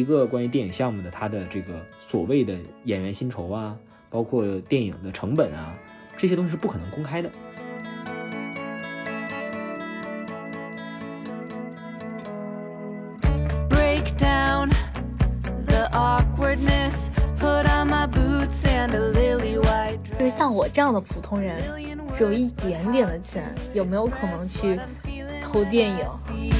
一个关于电影项目的它的这个所谓的演员薪酬啊，包括电影的成本啊，这些东西是不可能公开的。break down the awkwardness. Put on my boots and a lily white 就是像我这样的普通人，只有一点点的钱，有没有可能去投电影？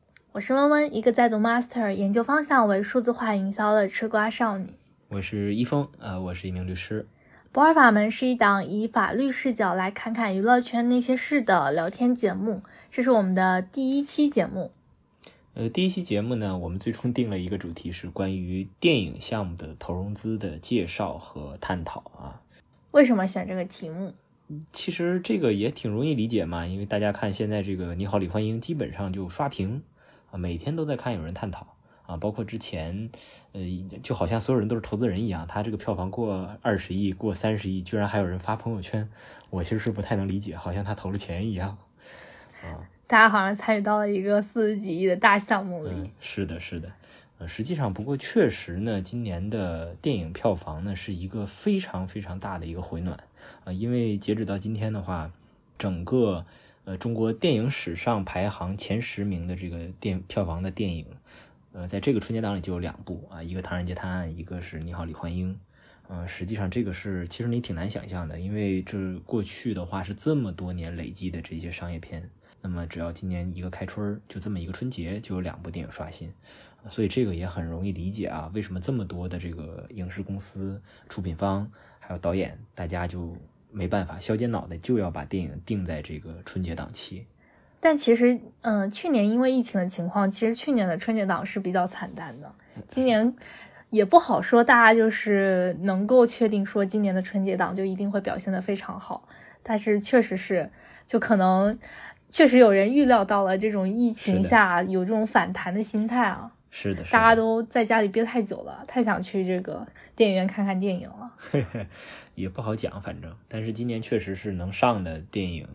我是温温，一个在读 Master 研究方向为数字化营销的吃瓜少女。我是一峰，呃，我是一名律师。博尔法门是一档以法律视角来看看娱乐圈那些事的聊天节目，这是我们的第一期节目。呃，第一期节目呢，我们最终定了一个主题是关于电影项目的投融资的介绍和探讨啊。为什么选这个题目？其实这个也挺容易理解嘛，因为大家看现在这个《你好，李焕英》基本上就刷屏啊，每天都在看有人探讨啊，包括之前，呃，就好像所有人都是投资人一样，他这个票房过二十亿、过三十亿，居然还有人发朋友圈，我其实是不太能理解，好像他投了钱一样。啊大家好像参与到了一个四十几亿的大项目里。嗯，是的，是的。呃，实际上，不过确实呢，今年的电影票房呢是一个非常非常大的一个回暖啊、因为截止到今天的话，整个呃中国电影史上排行前十名的这个电票房的电影，呃，在这个春节档里就有两部啊，一个《唐人街探案》，一个是《你好，李焕英》。嗯、实际上这个是其实你挺难想象的，因为这过去的话是这么多年累积的这些商业片，那么只要今年一个开春儿，就这么一个春节，就有两部电影刷新，所以这个也很容易理解啊，为什么这么多的这个影视公司、出品方还有导演，大家就没办法削尖脑袋，就要把电影定在这个春节档期。但其实，嗯、去年因为疫情的情况，其实去年的春节档是比较惨淡的。今年也不好说，大家就是能够确定说今年的春节档就一定会表现得非常好。但是确实是，就可能确实有人预料到了这种疫情下有这种反弹的心态啊，是的，是的大家都在家里憋太久了，太想去这个电影院看看电影了。也不好讲，反正，但是今年确实是能上的电影，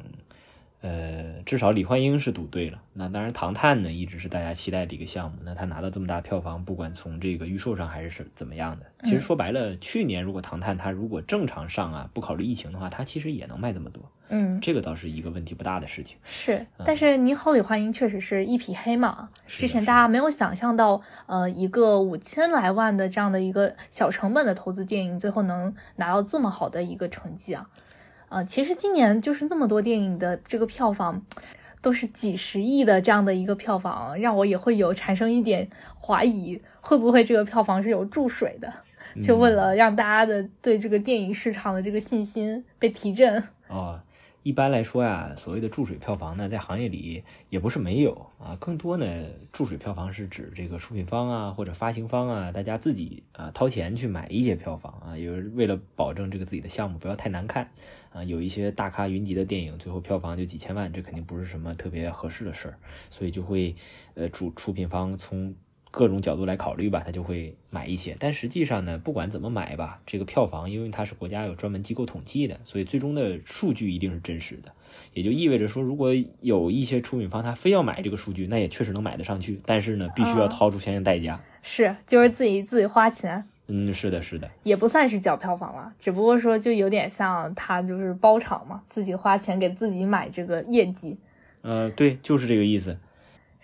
呃，至少李焕英是赌对了。那当然，《唐探》呢一直是大家期待的一个项目。那他拿到这么大票房，不管从这个预售上还是是怎么样的，其实说白了，去年如果《唐探》它如果正常上啊，不考虑疫情的话，它其实也能卖这么多。嗯，这个倒是一个问题不大的事情。是，但是你好，李焕英确实是一匹黑马。之前大家没有想象到，呃，一个五千来万的这样的一个小成本的投资电影，最后能拿到这么好的一个成绩啊。呃，其实今年就是这么多电影的这个票房，都是几十亿的这样的一个票房，让我也会有产生一点怀疑，会不会这个票房是有注水的？就为了让大家的对这个电影市场的这个信心被提振。哦，一般来说呀，所谓的注水票房呢，在行业里也不是没有啊，更多呢，注水票房是指这个出品方啊或者发行方啊，大家自己啊掏钱去买一些票房啊，有为了保证这个自己的项目不要太难看啊，有一些大咖云集的电影，最后票房就几千万，这肯定不是什么特别合适的事儿，所以就会呃主出品方从各种角度来考虑吧，他就会买一些。但实际上呢，不管怎么买吧，这个票房因为它是国家有专门机构统计的，所以最终的数据一定是真实的。也就意味着说，如果有一些出品方他非要买这个数据，那也确实能买得上去，但是呢，必须要啊掏出相应代价。是，就是自己自己花钱，嗯，是的，是的，也不算是缴票房了，只不过说就有点像他就是包场嘛，自己花钱给自己买这个业绩，呃，对，就是这个意思。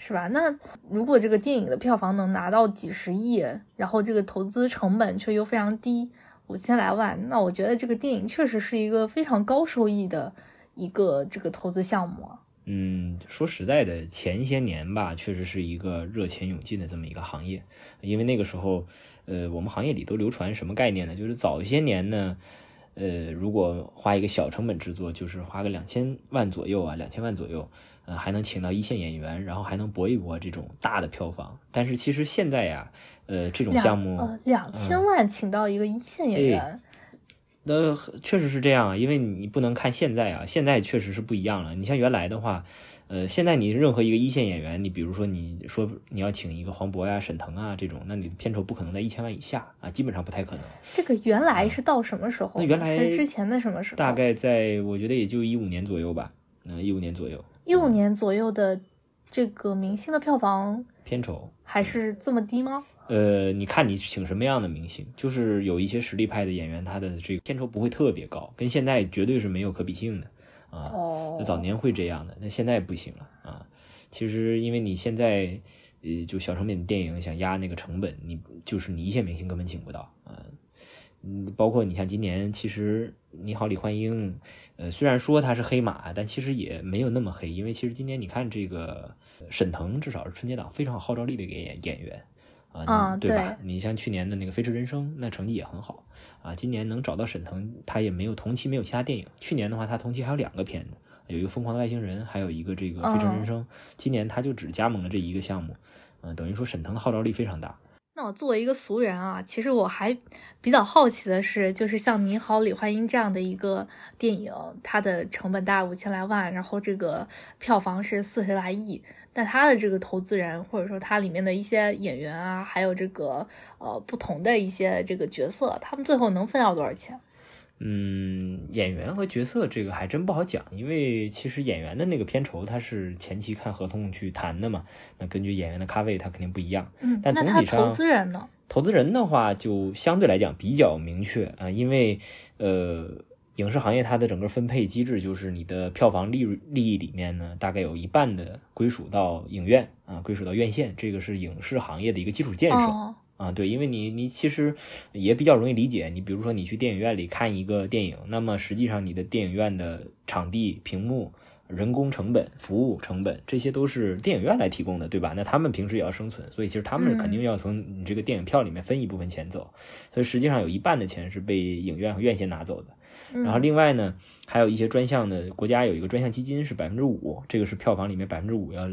是吧？那如果这个电影的票房能拿到几十亿，然后这个投资成本却又非常低，五千来万，那我觉得这个电影确实是一个非常高收益的一个这个投资项目。嗯，说实在的，前些年吧，确实是一个热钱涌进的这么一个行业，因为那个时候，呃，我们行业里都流传什么概念呢？就是早些年呢，呃，如果花一个小成本制作，就是花个两千万左右啊，两千万左右，还能请到一线演员，然后还能搏一搏这种大的票房。但是其实现在呀，呃，这种项目呃两千万请到一个一线演哎员，那确实是这样啊，因为你不能看现在啊，现在确实是不一样了。你像原来的话，呃，现在你任何一个一线演员，你比如说你说你要请一个黄渤呀、沈腾啊这种，那你的片酬不可能在一千万以下啊，基本上不太可能。这个原来是到什么时候呢？那原来是之前的什么时候？大概在我觉得也就一五年左右吧，嗯、一五年左右一五年左右的这个明星的票房片酬。还是这么低吗？呃，你看你请什么样的明星，就是有一些实力派的演员，他的这个片酬不会特别高，跟现在绝对是没有可比性的啊。哦那，早年会这样的，那现在不行了啊。其实因为你现在呃，就小成本电影想压那个成本，你就是你一线明星根本请不到啊。嗯，包括你像今年，其实《你好，李焕英》，呃，虽然说他是黑马，但其实也没有那么黑，因为其实今年你看这个呃沈腾，至少是春节档非常有号召力的一个演演员啊，对吧？对你像去年的那个《飞驰人生》，那成绩也很好啊。今年能找到沈腾，他也没有同期没有其他电影。去年的话，他同期还有两个片子，有一个《疯狂的外星人》，还有一个这个《飞驰人生》今年他就只加盟了这一个项目，嗯、等于说沈腾的号召力非常大。那我作为一个俗人啊，其实我还比较好奇的是，就是像《你好，李焕英》这样的一个电影，它的成本大概五千来万，然后这个票房是四十来亿，那它的这个投资人或者说它里面的一些演员啊，还有这个呃不同的一些这个角色，他们最后能分到多少钱？嗯，演员和角色这个还真不好讲，因为其实演员的那个片酬他是前期看合同去谈的嘛，那根据演员的咖位，他肯定不一样。嗯，但总体上投资人呢？投资人的话，就相对来讲比较明确啊，因为呃，影视行业它的整个分配机制就是你的票房利润利益里面呢，大概有一半的归属到影院啊，归属到院线，这个是影视行业的一个基础建设。哦，啊，对，因为你你其实也比较容易理解。你比如说你去电影院里看一个电影，那么实际上你的电影院的场地、屏幕、人工成本、服务成本，这些都是电影院来提供的，对吧？那他们平时也要生存，所以其实他们肯定要从你这个电影票里面分一部分钱走。所以实际上有一半的钱是被影院和院线拿走的。嗯然后另外呢，还有一些专项的，国家有一个专项基金是百分之五，这个是票房里面百分之五要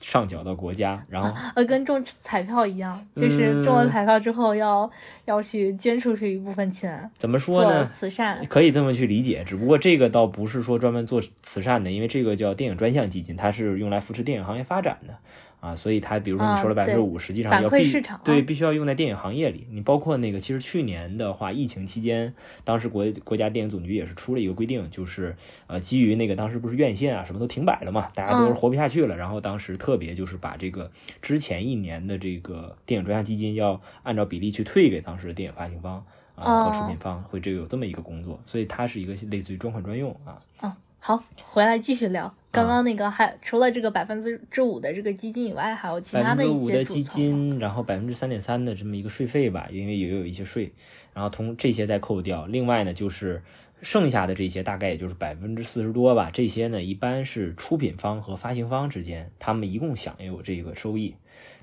上缴到国家，然后呃，跟中彩票一样，就是中了嗯彩票之后要、要去捐出去一部分钱怎么说做呢？慈善。可以这么去理解，只不过这个倒不是说专门做慈善的，因为这个叫电影专项基金，它是用来扶持电影行业发展的啊，所以它比如说你收了百分之五，实际上要必馈市场对必须要用在电影行业里。你包括那个，其实去年的话，疫情期间，当时国国家电影总局也是出了一个规定，就是呃，基于那个当时不是院线啊什么都停摆了嘛，大家都是嗯活不下去了，然后当时特别就是把这个之前一年的这个电影专项基金要按照比例去退给当时的电影发行方。啊，和出哦品方会这个有这么一个工作，所以它是一个类似于专款专用啊。嗯，好，回来继续聊。刚刚那个还除了这个百分之之五的这个基金以外，还有其他的一五的基些组成吗。金，然后百分之三点三的这么一个税费吧，因为也有一些税，然后从这些再扣掉。另外呢，就是剩下的这些大概也就是百分之四十多吧，这些呢一般是出品方和发行方之间，他们一共享有这个收益。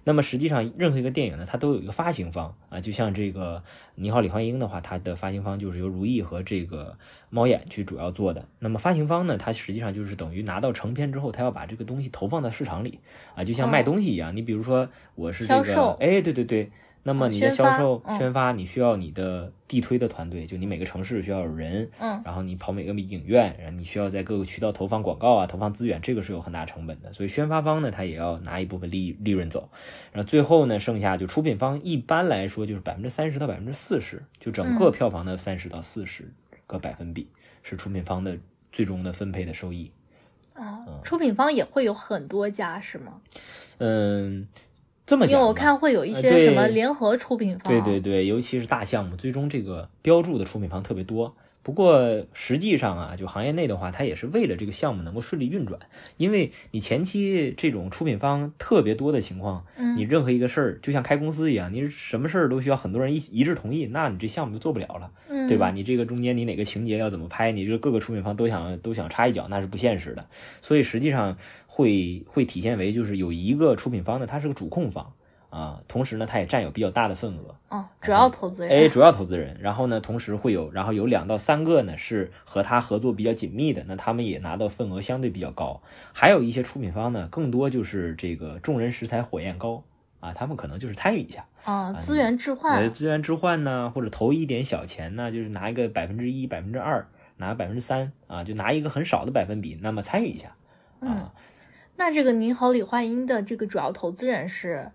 那么实际上，任何一个电影呢，它都有一个发行方啊，就像这个《你好，李焕英》的话，它的发行方就是由如意和这个猫眼去主要做的。那么发行方呢，它实际上就是等于拿到成片之后，它要把这个东西投放到市场里啊，就像卖哦东西一样。你比如说，我是这个哎，对对对。那么哦你的销售、嗯宣发，你需要你的地推的团队，就你每个城市需要有人，嗯然后你跑每个影院，然后你需要在各个渠道投放广告啊，投放资源，这个是有很大成本的。所以宣发方呢，他也要拿一部分利利润走，然后最后呢，剩下就出品方一般来说就是百分之三十到百分之四十，就整个嗯票房的三十到四十个百分比是出品方的最终的分配的收益。啊，出品方也会有很多家是吗？嗯，这么因为我看会有一呃些什么对联合出品方。对对对，尤其是大项目，最终这个标注的出品方特别多。不过实际上啊，就行业内的话，它也是为了这个项目能够顺利运转，因为你前期这种出品方特别多的情况，嗯你任何一个事儿就像开公司一样，你什么事儿都需要很多人一一致同意，那你这项目就做不了了。嗯，对吧？？你这个中间你哪个情节要怎么拍，你这个各个出品方都想都想插一脚，那是不现实的。所以实际上会会体现为就是有一个出品方呢，他是个主控方啊，同时呢，它也占有比较大的份额。哦，主要投资人。哎，主要投资人，然后呢，同时会有，然后有两到三个呢是和他合作比较紧密的，那他们也拿到份额相对比较高。还有一些出品方呢，更多就是这个众人拾柴火焰高啊，他们可能就是参与一下，啊，资源置呃，换。资源置换呢，或者投一点小钱呢，就是拿一个百分之一、百分之二，拿百分之三啊，就拿一个很少的百分比，那么参与一下嗯啊。那这个你好，李焕英的这个主要投资人是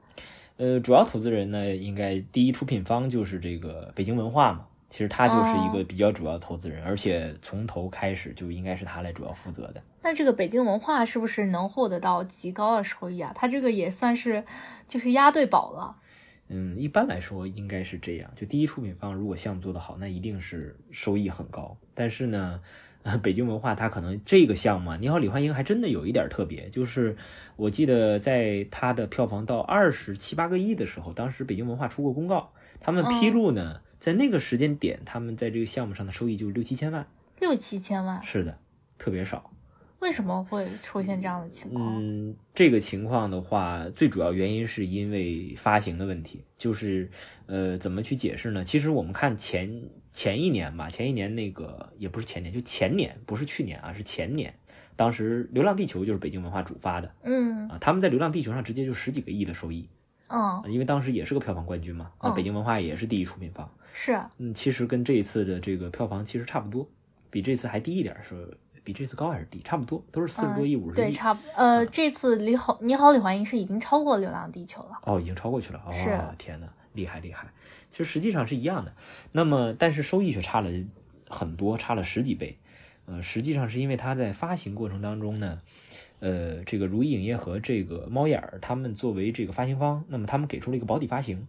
呃，主要投资人呢，应该第一出品方就是这个北京文化嘛。其实他就是一个比较主要投资人，而且从头开始就应该是他来主要负责的。那这个北京文化是不是能获得到极高的收益啊？他这个也算是就是押对宝了。嗯，一般来说应该是这样。就第一出品方如果项目做得好，那一定是收益很高。但是呢，呃北京文化它可能这个项目啊，《你好，李焕英》还真的有一点特别，就是我记得在它的票房到二十七八个亿的时候，当时北京文化出过公告，他们披露呢，在那个时间点，他们在这个项目上的收益就六七千万。六七千万，是的，特别少。为什么会出现这样的情况？嗯，这个情况的话，最主要原因是因为发行的问题，就是呃，怎么去解释呢？其实我们看前前一年吧，前一年那个也不是前年，就前年，不是去年啊，是前年。当时《流浪地球》就是北京文化主发的嗯啊，他们在《流浪地球》上直接就十几个亿的收益，嗯啊，因为当时也是个票房冠军嘛，那哦北京文化也是第一出品方。是嗯，其实跟这一次的这个票房其实差不多，比这次还低一点儿，是比这次高还是低？差不多，都是四十多亿、五十对，亿。差不呃，这次李好你好李焕英是已经超过《流浪地球》了。哦，已经超过去了。哦，是天呐，厉害厉害！其实实际上是一样的，那么但是收益却差了很多，差了十几倍。呃，实际上是因为它在发行过程当中呢，呃，这个如意影业和这个猫眼儿他们作为这个发行方，那么他们给出了一个保底发行。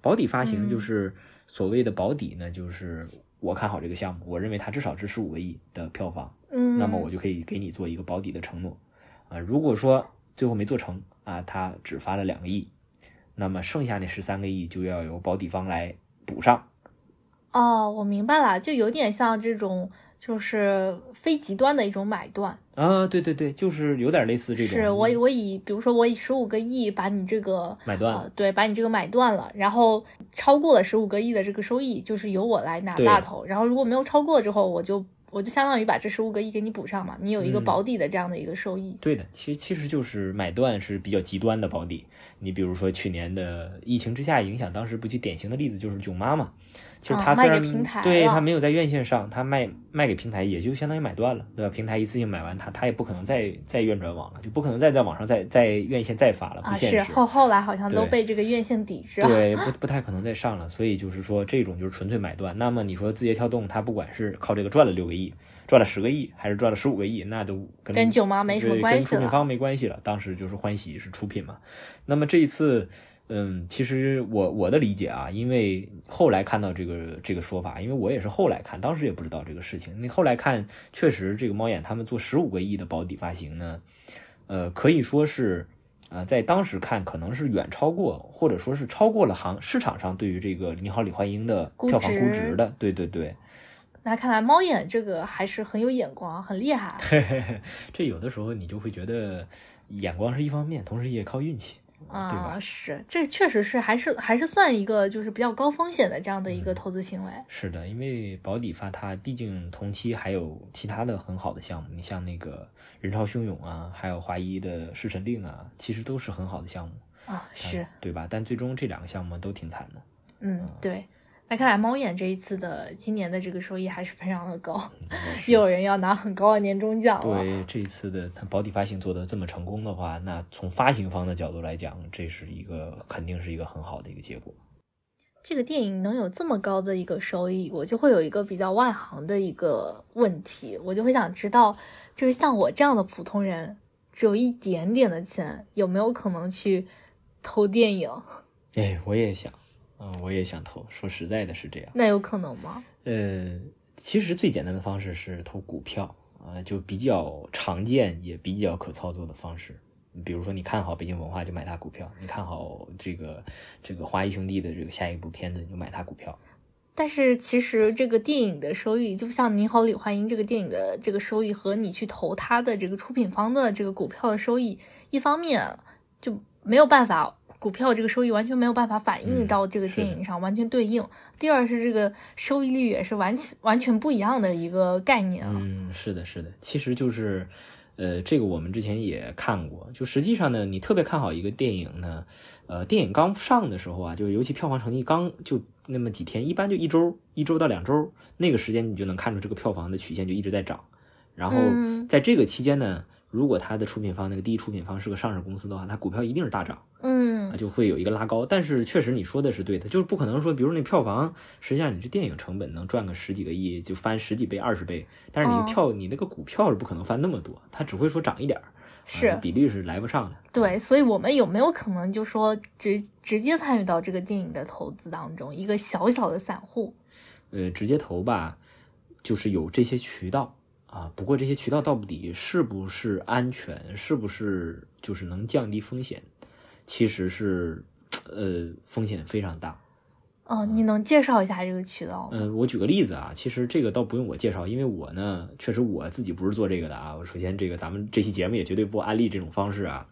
保底发行嗯就是所谓的保底呢，就是我看好这个项目，我认为它至少值十五个亿的票房，嗯，那么我就可以给你做一个保底的承诺。啊、如果说最后没做成啊，它只发了两个亿，那么剩下那十三个亿就要由保底方来补上。哦，我明白了，就有点像这种就是非极端的一种买断。啊，对对对，就是有点类似这种。是我以我以比如说我以十五个亿把你这个买断呃对，把你这个买断了，然后超过了十五个亿的这个收益，就是由我来拿大头。然后如果没有超过之后，我就我就相当于把这十五个亿给你补上嘛，你有一个嗯保底的这样的一个收益。对的，其实其实就是买断是比较极端的保底。你比如说去年的疫情之下影响，当时不就典型的例子就是囧妈嘛。其实啊它虽然、卖给平台对了它没有在院线上，他卖卖给平台也就相当于买断了，对吧？平台一次性买完它，他也不可能再再院转网了，就不可能再在网上再再院线再发了，不啊，现实。是后后来好像都被这个院线抵制了。对，不不太可能再上了，所以就是说这种就是纯粹买断。那么你说字节跳动，它不管是靠这个赚了六个亿，赚了十个亿，还是赚了十五个亿，那都跟跟囧妈没什么关系了跟出品方没关系了。当时就是欢喜是出品嘛。那么这一次，嗯，其实我我的理解啊，因为后来看到这个这个说法，因为我也是后来看，当时也不知道这个事情。你后来看，确实这个猫眼他们做十五个亿的保底发行呢，呃，可以说是。啊，在当时看可能是远超过，或者说是超过了行市场上对于这个《你好，李焕英》的票房估值值的。对对对，那看来猫眼这个还是很有眼光，很厉害。嘿嘿嘿这有的时候你就会觉得眼光是一方面，同时也靠运气，对啊，吧？是，这确实是还是还是算一个就是比较高风险的这样的一嗯个投资行为。是的，因为保底发它毕竟同期还有其他的很好的项目，你像那个人潮汹涌啊，还有华谊的《侍神令》啊，其实都是很好的项目，啊，是，对吧？但最终这两个项目都挺惨的。嗯，对。那看来猫眼这一次的今年的这个收益还是非常的高，又有人要拿很高的年终奖了。对这一次的它保底发行做得这么成功的话，那从发行方的角度来讲，这是一个肯定是一个很好的一个结果。这个电影能有这么高的一个收益，我就会有一个比较外行的一个问题，我就会想知道，就是像我这样的普通人，只有一点点的钱，有没有可能去投电影？哎，我也想，嗯，我也想投。说实在的，是这样。那有可能吗？呃，其实最简单的方式是投股票啊、就比较常见也比较可操作的方式。比如说，你看好北京文化就买它股票，你看好这个这个华谊兄弟的这个下一部片子你就买它股票。但是其实这个电影的收益，就像《你好，李焕英》这个电影的这个收益和你去投它的这个出品方的这个股票的收益，一方面就没有办法股票这个收益完全没有办法反映嗯到这个电影上，完全对应。第二是这个收益率也是完全完全不一样的一个概念啊。嗯，是的，是的，其实就是，呃，这个我们之前也看过。就实际上呢，你特别看好一个电影呢，呃，电影刚上的时候啊，就尤其票房成绩刚就那么几天，一般就一周，一周到两周，那个时间你就能看出这个票房的曲线就一直在涨。然后嗯在这个期间呢，如果它的出品方那个第一出品方是个上市公司的话，它股票一定是大涨。嗯啊，就会有一个拉高。但是确实你说的是对的，就是不可能说，比如那票房，实际上你这电影成本能赚个十几个亿，就翻十几倍、二十倍，但是你哦票、你那个股票是不可能翻那么多，它只会说涨一点儿，是啊、比例是来不上的。对，所以我们有没有可能就说直直接参与到这个电影的投资当中？一个小小的散户，呃，直接投吧，就是有这些渠道啊。不过这些渠道到底是不是安全，是不是就是能降低风险，其实是呃风险非常大。哦，你能介绍一下这个渠道吗？嗯，我举个例子啊，其实这个倒不用我介绍，因为我呢，确实我自己不是做这个的啊。我首先这个咱们这期节目也绝对不安利这种方式啊。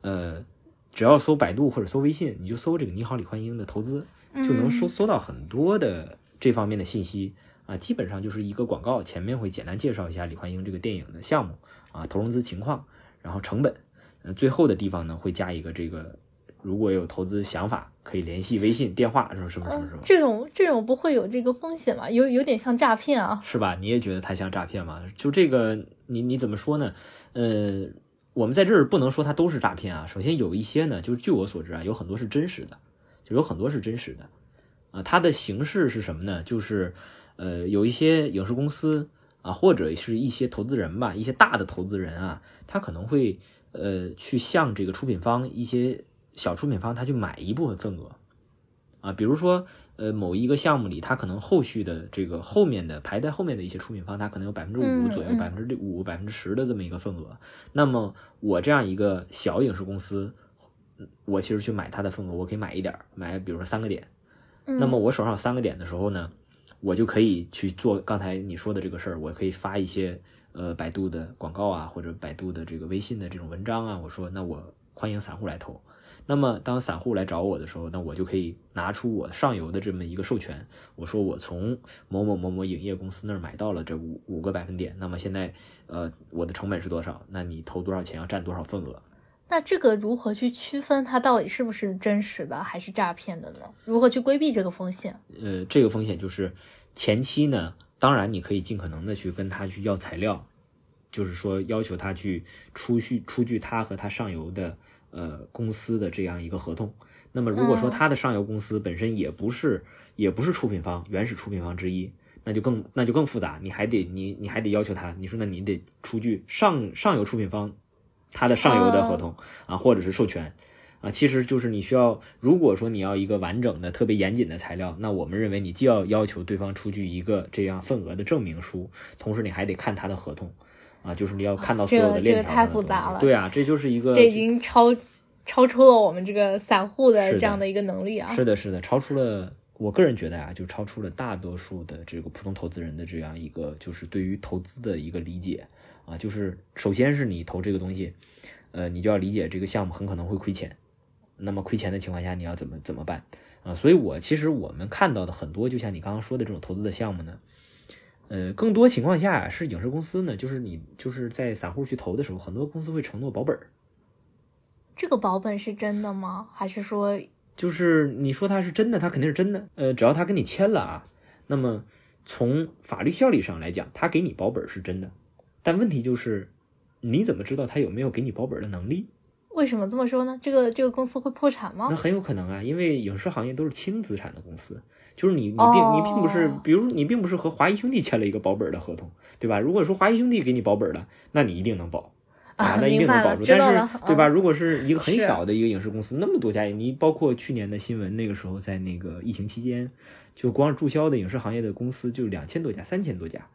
呃，只要搜百度或者搜微信，你就搜这个“你好，李焕英”的投资，就能搜嗯搜到很多的这方面的信息啊。基本上就是一个广告，前面会简单介绍一下李焕英这个电影的项目啊，投融资情况，然后成本，呃，最后的地方呢会加一个这个，如果有投资想法，可以联系微信电话什么什么什么什么。这种这种不会有这个风险吗？有有点像诈骗啊。是吧？你也觉得它像诈骗吗？就这个，你你怎么说呢？呃，我们在这儿不能说它都是诈骗啊。首先有一些呢，就是据我所知啊，有很多是真实的，就有很多是真实的啊。它的形式是什么呢？就是呃，有一些影视公司啊，或者是一些投资人吧，一些大的投资人啊，他可能会呃去向这个出品方一些小出品方，他去买一部分份额。啊，比如说，呃，某一个项目里，他可能后续的这个后面的排在后面的一些出品方，他可能有百分之五嗯左右，嗯百分之五、百分之十的这么一个份额。那么我这样一个小影视公司，嗯我其实去买它的份额，我可以买一点儿，买比如说三个点。嗯、那么我手上有三个点的时候呢，我就可以去做刚才你说的这个事儿，我可以发一些呃百度的广告啊，或者百度的这个微信的这种文章啊，我说那我欢迎散户来投。那么当散户来找我的时候，那我就可以拿出我上游的这么一个授权，我说我从某某某某影业公司那儿买到了这五五个百分点，那么现在呃我的成本是多少？那你投多少钱要占多少份额？那这个如何去区分它到底是不是真实的还是诈骗的呢？如何去规避这个风险？呃，这个风险就是前期呢，当然你可以尽可能的去跟他去要材料，就是说要求他去出具出具他和他上游的呃公司的这样一个合同。那么如果说嗯他的上游公司本身也不是也不是出品方原始出品方之一，那就更那就更复杂，你还得你你还得要求他，你说那你得出具上上游出品方他的上游的合同啊，或者是授权。啊，其实就是你需要，如果说你要一个完整的、特别严谨的材料，那我们认为你既要要求对方出具一个这样份额的证明书，同时你还得看他的合同，啊，就是你要看到所有的这个链条这个太上的东西。复杂了。对啊，这就是一个这已经超超出了我们这个散户的。这样的一个能力啊。是的，是的，超出了我个人觉得啊，就超出了大多数的这个普通投资人的这样一个就是对于投资的一个理解啊，就是首先是你投这个东西，呃，你就要理解这个项目很可能会亏钱，那么亏钱的情况下你要怎么怎么办啊？所以我其实我们看到的很多，就像你刚刚说的这种投资的项目呢。呃，更多情况下是影视公司呢，就是你就是在散户去投的时候，很多公司会承诺保本儿，这个保本是真的吗？还是说就是你说它是真的，它肯定是真的。呃，只要他跟你签了啊，那么从法律效力上来讲，他给你保本是真的。但问题就是，你怎么知道他有没有给你保本的能力？为什么这么说呢？这个这个公司会破产吗那？很有可能啊，因为影视行业都是轻资产的公司，就是你你并你并不是哦，比如你并不是和华谊兄弟签了一个保本的合同，对吧？如果说华谊兄弟给你保本了，那你一定能保。啊，那一定能保住。但是，对吧？嗯如果是一个 很小的一个影视公司，那么多家，你包括去年的新闻，那个时候在那个疫情期间，就光是注销的影视行业的公司就两千多家、三千多家，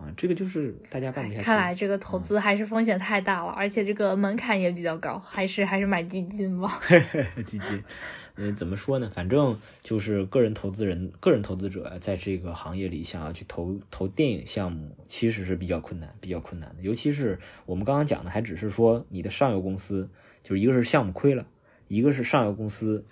啊，这个就是大家办不下去。看来这个投资还是风险太大了，而且这个门槛也比较高，还是还是买基金吧。基金，嗯，怎么说呢？反正就是个人投资人、个人投资者在这个行业里想要去投投电影项目，其实是比较困难、比较困难的。尤其是我们刚刚讲的，还只是说你的上游公司，就是一个是项目亏了，一个是上游公司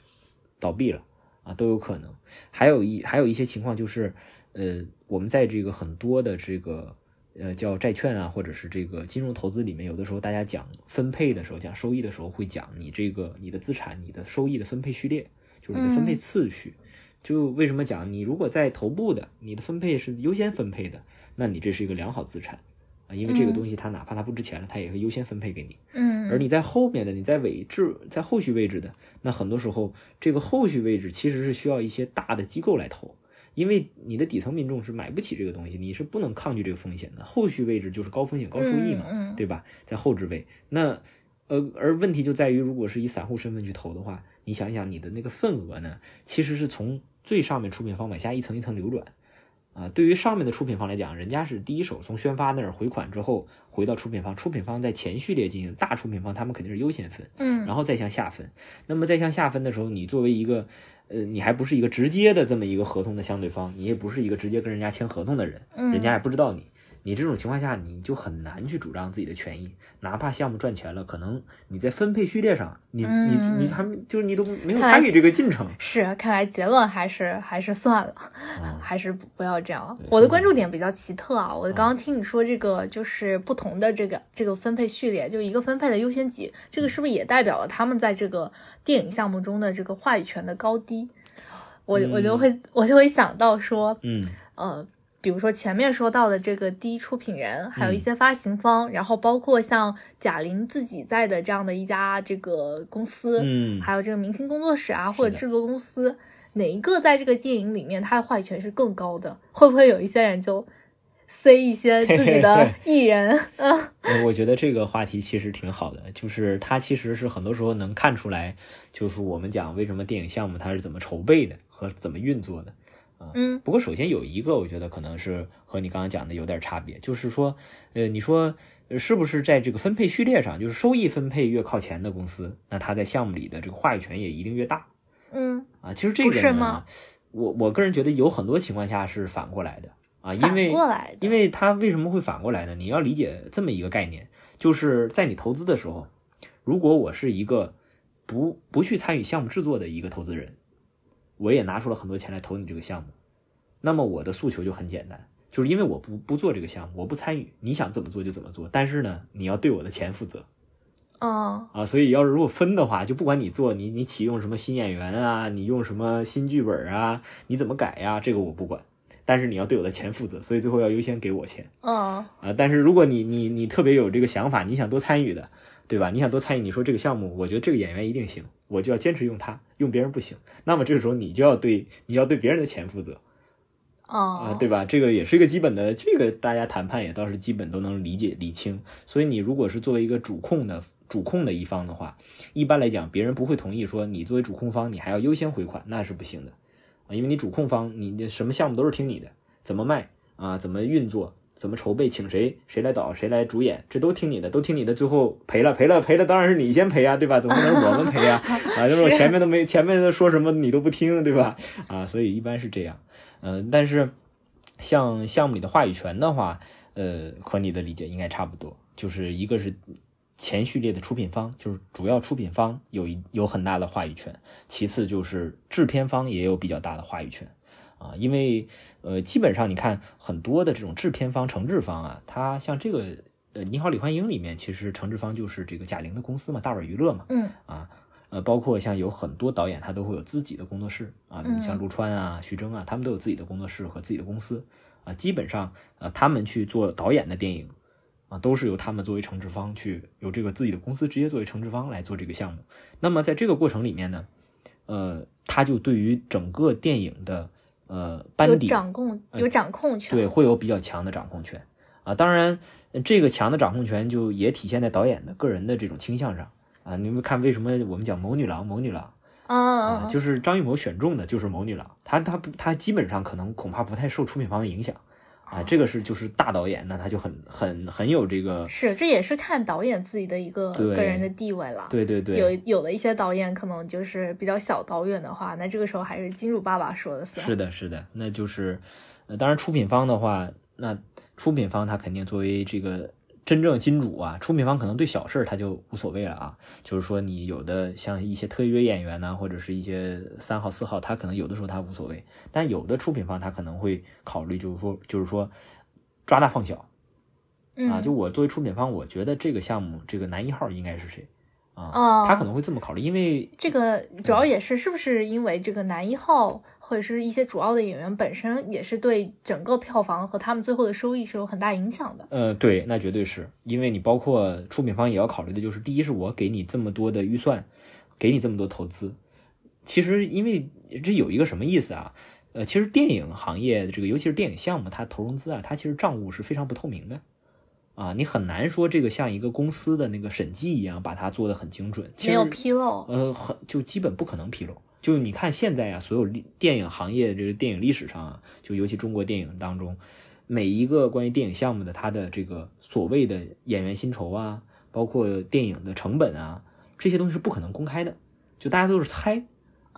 倒闭了啊，都有可能。还有一还有一些情况就是，呃，我们在这个很多的这个呃叫债券啊，或者是这个金融投资里面，有的时候大家讲分配的时候，讲收益的时候会讲你这个你的资产、你的收益的分配序列，就是你的分配嗯次序。就为什么讲你如果在头部的，你的分配是优先分配的，那你这是一个良好资产啊，因为这个嗯东西它哪怕它不值钱了，它也会优先分配给你。嗯，而你在后面的，你在尾置，在后续位置的，那很多时候这个后续位置其实是需要一些大的机构来投，因为你的底层民众是买不起这个东西，你是不能抗拒这个风险的。后续位置就是高风险高收益嘛，对吧？在后置位，那呃，而问题就在于，如果是以散户身份去投的话，你想一想你的那个份额呢，其实是从最上面出品方往下一层一层流转。啊，对于上面的出品方来讲，人家是第一手从宣发那儿回款之后回到出品方，出品方在前序列进行大出品方，他们肯定是优先分，嗯然后再向下分。那么再向下分的时候，你作为一个呃，你还不是一个直接的这么一个合同的相对方，你也不是一个直接跟人家签合同的人，嗯人家也不知道你。你这种情况下，你就很难去主张自己的权益，哪怕项目赚钱了，可能你在分配序列上，你你你嗯还没就是你都没有参与这个进程。是，看来结论还是还是算了，啊还是不不要这样了。我的关注点比较奇特啊，我刚刚听你说这个就是不同的这个这个分配序列，就一个分配的优先级，这个是不是也代表了他们在这个电影项目中的这个话语权的高低？我我就嗯会我就会想到说，嗯呃，比如说前面说到的这个第一出品人，还有一嗯些发行方，然后包括像贾玲自己在的这样的一家这个公司，嗯还有这个明星工作室啊，或者制作公司，哪一个在这个电影里面他的话语权是更高的？会不会有一些人就塞一些自己的 艺人？嗯 呃我觉得这个话题其实挺好的，就是它其实是很多时候能看出来，就是我们讲为什么电影项目它是怎么筹备的和怎么运作的。嗯不过首先有一个，我觉得可能是和你刚刚讲的有点差别，就是说，呃，你说呃是不是在这个分配序列上，就是收益分配越靠前的公司，那它在项目里的这个话语权也一定越大嗯啊？其实这不个呢我我个人觉得有很多情况下是反过来的啊，因为反过来的因为它为什么会反过来呢？你要理解这么一个概念，就是在你投资的时候，如果我是一个不不去参与项目制作的一个投资人，我也拿出了很多钱来投你这个项目，那么我的诉求就很简单，就是因为我不不做这个项目，我不参与，你想怎么做就怎么做，但是呢，你要对我的钱负责哦啊。所以要是如果分的话，就不管你做你你启用什么新演员啊，你用什么新剧本啊，你怎么改呀、这个我不管。但是你要对我的钱负责，所以最后要优先给我钱。哦啊，但是如果你你你特别有这个想法，你想多参与的，对吧？你想多参与，你说这个项目，我觉得这个演员一定行，我就要坚持用他，用别人不行。那么这个时候你就要对你要对别人的钱负责啊，哦，对吧？这个也是一个基本的，这个大家谈判也倒是基本都能理解理清。所以你如果是作为一个主控的主控的一方的话，一般来讲，别人不会同意说你作为主控方你还要优先回款，那是不行的啊，因为你主控方你你什么项目都是听你的，怎么卖啊，怎么运作。怎么筹备，请谁谁来导，谁来主演，这都听你的，都听你的。最后赔了，赔了，赔了，当然是你先赔啊，对吧？怎么能我们赔啊？啊，就是我前面都没，前面都说什么你都不听，对吧？啊，所以一般是这样。嗯、但是像项目里的话语权的话，呃，和你的理解应该差不多，就是一个是前序列的出品方，就是主要出品方有一有很大的话语权，其次就是制片方也有比较大的话语权。啊，因为呃，基本上你看很多的这种制片方、承制方啊，它像这个呃《你好，李焕英》里面，其实承制方就是这个贾玲的公司嘛，大碗娱乐嘛，嗯啊，呃，包括像有很多导演，他都会有自己的工作室啊，你像陆川啊、徐峥啊，他们都有自己的工作室和自己的公司啊，基本上呃，他们去做导演的电影啊，都是由他们作为承制方去由这个自己的公司直接作为承制方来做这个项目。那么在这个过程里面呢，呃，他就对于整个电影的呃有班底掌控有掌控权，对，会有比较强的掌控权啊。当然，呃这个强的掌控权就也体现在导演的个人的这种倾向上啊。你们看，为什么我们讲谋女郎，谋女郎嗯啊，嗯，就是张艺谋选中的就是谋女郎，他他不他基本上可能恐怕不太受出品方的影响啊。这个是就是大导演，那他就很很很有这个，是这也是看导演自己的一个个人的地位了。对对对，有有的一些导演可能就是比较小导演的话，那这个时候还是金主爸爸说了算。是的，是的，那就是，呃，当然出品方的话，那出品方他肯定作为这个真正金主啊，出品方可能对小事儿他就无所谓了啊。就是说，你有的像一些特约演员呐、或者是一些三号、四号，他可能有的时候他无所谓，但有的出品方他可能会考虑，就是说，就是说抓大放小嗯啊。就我作为出品方，我觉得这个项目这个男一号应该是谁啊？哦他可能会这么考虑，因为这个主要也是是不是因为这个男一号或者是一些主要的演员本身也是对整个票房和他们最后的收益是有很大影响的。呃，对，那绝对是因为你包括出品方也要考虑的就是，第一是我给你这么多的预算，给你这么多投资，其实因为这有一个什么意思啊？呃，其实电影行业这个，尤其是电影项目，它投融资啊，它其实账务是非常不透明的啊，你很难说这个像一个公司的那个审计一样把它做得很精准，其没有实纰漏，呃，很就基本不可能纰漏。就你看现在啊，所有电影行业这个电影历史上啊，就尤其中国电影当中，每一个关于电影项目的它的这个所谓的演员薪酬啊，包括电影的成本啊，这些东西是不可能公开的，就大家都是猜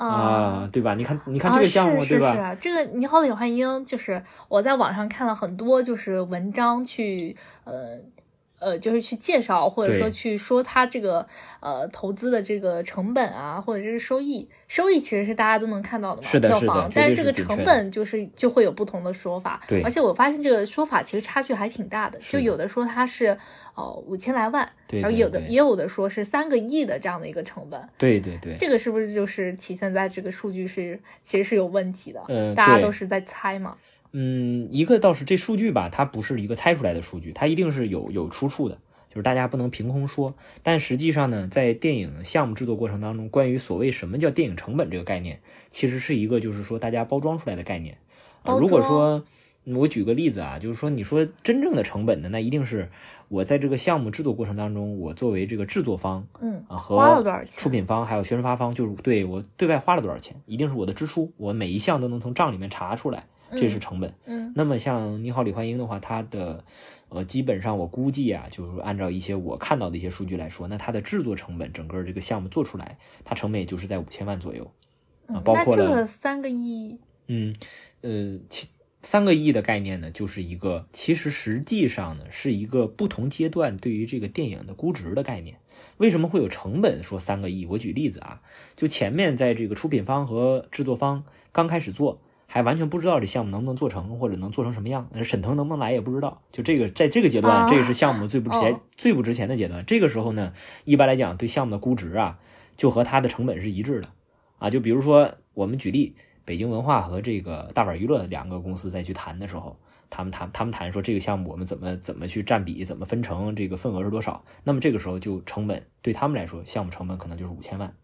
啊，对吧？你看，你看这个项目，啊、是对吧？是是，这个《你好，李焕英》就是我在网上看了很多就是文章去呃。呃，就是去介绍，或者说去说它这个呃投资的这个成本啊，或者这个收益，收益其实是大家都能看到的嘛，是的票房，绝但是这个成本就是就会有不同的说法，对而且我发现这个说法其实差距还挺大的，就有的说它是哦五千来万，然后有的也有的说是三个亿的这样的一个成本，对对对，这个是不是就是体现在这个数据是其实是有问题的？嗯大家都是在猜嘛。嗯，一个倒是这数据吧，它不是一个猜出来的数据，它一定是有有出处的，就是大家不能凭空说。但实际上呢，在电影项目制作过程当中，关于所谓什么叫电影成本这个概念，其实是一个就是说大家包装出来的概念。啊、如果说嗯我举个例子啊，就是说你说真正的成本呢，那一定是我在这个项目制作过程当中，我作为这个制作方嗯，啊和？出品方还有宣发方，就是对我对外花了多少钱，一定是我的支出，我每一项都能从账里面查出来，这是成本。嗯那么像《你好，李焕英》的话，它的呃基本上我估计啊，就是按照一些我看到的一些数据来说，那它的制作成本，整个这个项目做出来，它成本也就是在五千万左右啊，嗯包括了三个亿，嗯呃其三个亿的概念呢，就是一个其实实际上呢是一个不同阶段对于这个电影的估值的概念。为什么会有成本说三个亿？我举例子啊，就前面在这个出品方和制作方刚开始做，还完全不知道这项目能不能做成，或者能做成什么样，那沈腾能不能来也不知道。就这个在这个阶段，啊这个是项目最不值钱、哦最不值钱的阶段。这个时候呢，一般来讲对项目的估值啊，就和它的成本是一致的啊。就比如说我们举例，北京文化和这个大碗娱乐两个公司再去谈的时候，他们谈他们谈说这个项目我们怎么怎么去占比，怎么分成，这个份额是多少？那么这个时候就成本对他们来说，项目成本可能就是五千万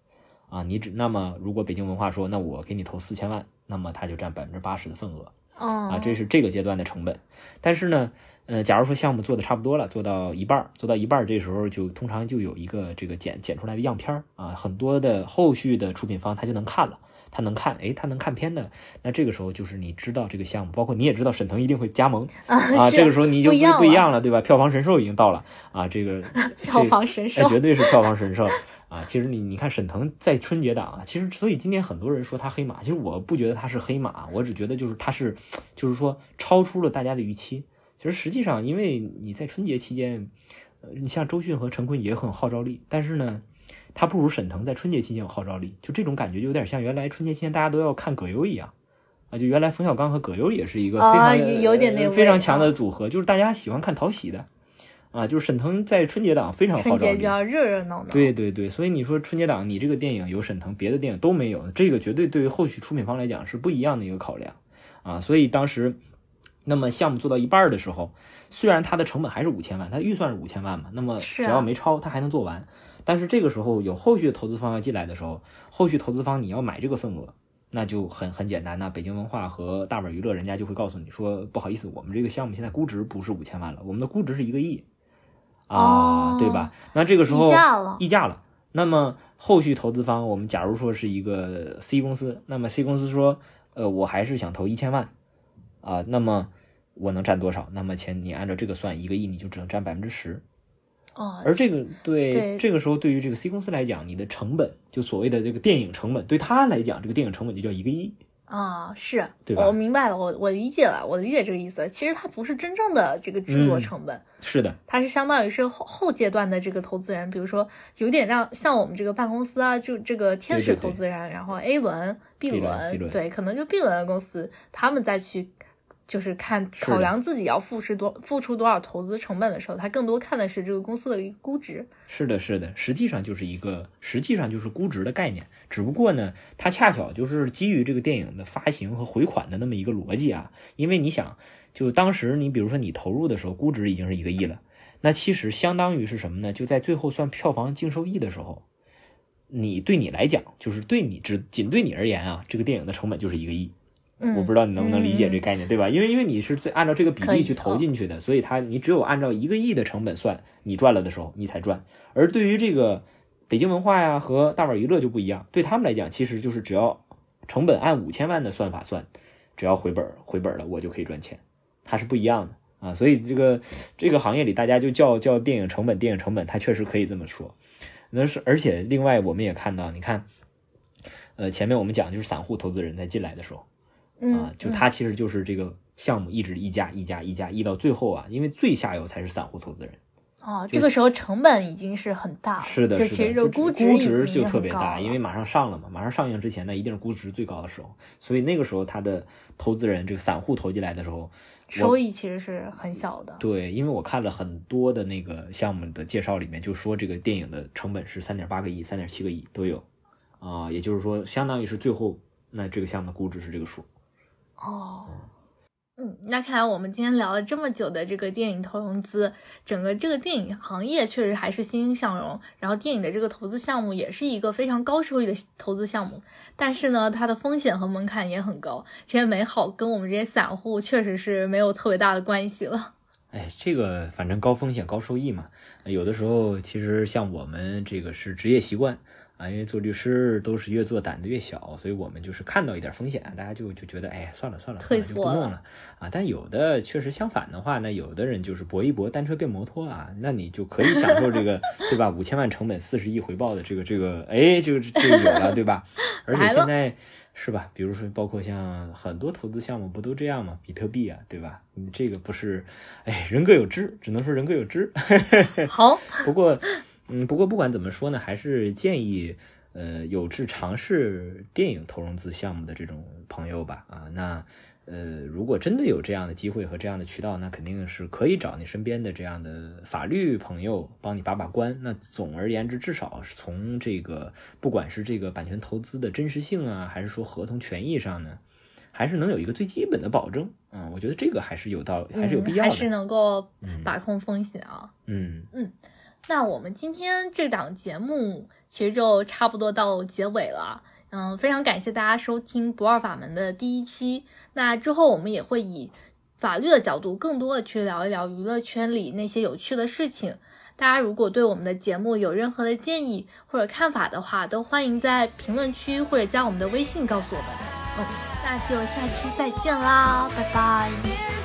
啊。你只那么如果北京文化说，那我给你投四千万，那么它就占百分之八十的份额。哦，啊，这是这个阶段的成本。但是呢，呃，假如说项目做的差不多了，做到一半儿，做到一半儿，这时候就通常就有一个这个剪剪出来的样片儿啊，很多的后续的出品方他就能看了。他能看，哎，他能看片的，那这个时候就是你知道这个项目，包括你也知道沈腾一定会加盟啊啊，这个时候你就不一样了对吧？票房神兽已经到了啊，这个 票这房神兽哎，绝对是票房神兽啊！其实你你看沈腾在春节档啊，其实所以今年很多人说他黑马，其实我不觉得他是黑马，我只觉得就是他是就是说超出了大家的预期。其实实际上，因为你在春节期间，呃，你像周迅和陈坤也很有号召力，但是呢，他不如沈腾在春节期间有号召力，就这种感觉就有点像原来春节期间大家都要看葛优一样。啊，就原来冯小刚和葛优也是一个非常、啊有有点那非常强啊的组合，就是大家喜欢看讨喜的，啊，就是沈腾在春节档非常有号召力春节就，要热热闹闹。对对对，所以你说春节档你这个电影有沈腾，别的电影都没有，这个绝对对于后续出品方来讲是不一样的一个考量啊。所以当时，那么项目做到一半的时候，虽然它的成本还是五千万，它预算是五千万嘛，那么只要没超，它还能做完。但是这个时候有后续的投资方要进来的时候，后续投资方你要买这个份额，那就很很简单。那北京文化和大碗娱乐人家就会告诉你说，不好意思，我们这个项目现在估值不是五千万了，我们的估值是一个亿啊，哦对吧？那这个时候溢价了溢价了。那么后续投资方，我们假如说是一个 C 公司，那么 C 公司说，呃，我还是想投一千万啊，那么我能占多少？那么钱你按照这个算，一个亿你就只能占百分之十。哦，而这个对对这个时候对于这个 C 公司来讲，你的成本就所谓的这个电影成本，对他来讲，这个电影成本就叫一个亿啊，是，对吧我明白了，我我理解了，我理解这个意思。其实它不是真正的这个制作嗯成本，是的，它是相当于是后后阶段的这个投资人，比如说有点像像我们这个办公司啊，就这个天使对对对投资人，然后 A 轮、B 轮对，可能就 B 轮的公司，他们再去就是看考量自己要付出多付出多少投资成本的时候，他更多看的是这个公司的一个估值。是的，是的，实际上就是一个，实际上就是估值的概念，只不过呢，它恰巧就是基于这个电影的发行和回款的那么一个逻辑啊。因为你想，就当时你比如说你投入的时候，估值已经是一个亿了，那其实相当于是什么呢？就在最后算票房净收益的时候，你对你来讲，就是对你只仅对你而言啊，这个电影的成本就是一个亿。嗯，我不知道你能不能理解这嗯个概念，对吧？因为因为你是在按照这个比例去投进去的，所以它你只有按照一个亿的成本算，你赚了的时候你才赚。而对于这个北京文化呀和大碗娱乐就不一样，对他们来讲，其实就是只要成本按五千万的算法算，只要回本回本了，我就可以赚钱，它是不一样的啊。所以这个这个行业里，大家就叫叫电影成本，电影成本，它确实可以这么说。那是而且另外我们也看到，你看，呃，前面我们讲就是散户投资人在进来的时候。嗯啊，就它其实就是这个项目一直溢价、溢价、溢价，溢到最后啊，因为最下游才是散户投资人。哦，这个时候成本已经是很大了，是的，就是其的，估值估值就特别大，因为马上上了嘛，马上上映之前呢，一定是估值最高的时候，所以那个时候它的投资人这个散户投进来的时候，收益其实是很小的。对，因为我看了很多的那个项目的介绍里面，就说这个电影的成本是三点八个亿、三点七个亿都有，啊、也就是说，相当于是最后那这个项目的估值是这个数。哦，嗯，那看来我们今天聊了这么久的这个电影投融资，整个这个电影行业确实还是欣欣向荣，然后电影的这个投资项目也是一个非常高收益的投资项目，但是呢，它的风险和门槛也很高，这些美好跟我们这些散户确实是没有特别大的关系了。哎，这个反正高风险高收益嘛，有的时候其实像我们这个是职业习惯啊，因为做律师都是越做胆子越小，所以我们就是看到一点风险，大家就就觉得哎算了算了，算退了就不弄了啊。但有的确实相反的话呢，有的人就是搏一搏，单车变摩托啊，那你就可以享受这个 对吧？五千万成本四十亿回报的这个这个，哎，这个这个有了对吧？而且现在。是吧？比如说，包括像很多投资项目不都这样吗？比特币啊，对吧？你这个不是，哎，人各有志，只能说人各有志。好，不过，嗯，不过不管怎么说呢，还是建议，呃，有志尝试电影投融资项目的这种朋友吧，啊，那，呃，如果真的有这样的机会和这样的渠道，那肯定是可以找你身边的这样的法律朋友帮你把把关。那总而言之，至少是从这个，不管是这个版权投资的真实性啊，还是说合同权益上呢，还是能有一个最基本的保证。嗯，我觉得这个还是有道理，还是有必要的。嗯还是能够嗯把控风险啊。嗯嗯，那我们今天这档节目其实就差不多到结尾了。嗯，非常感谢大家收听不二法门的第一期。那之后我们也会以法律的角度，更多的去聊一聊娱乐圈里那些有趣的事情。大家如果对我们的节目有任何的建议或者看法的话，都欢迎在评论区或者加我们的微信告诉我们。嗯，那就下期再见啦，拜拜。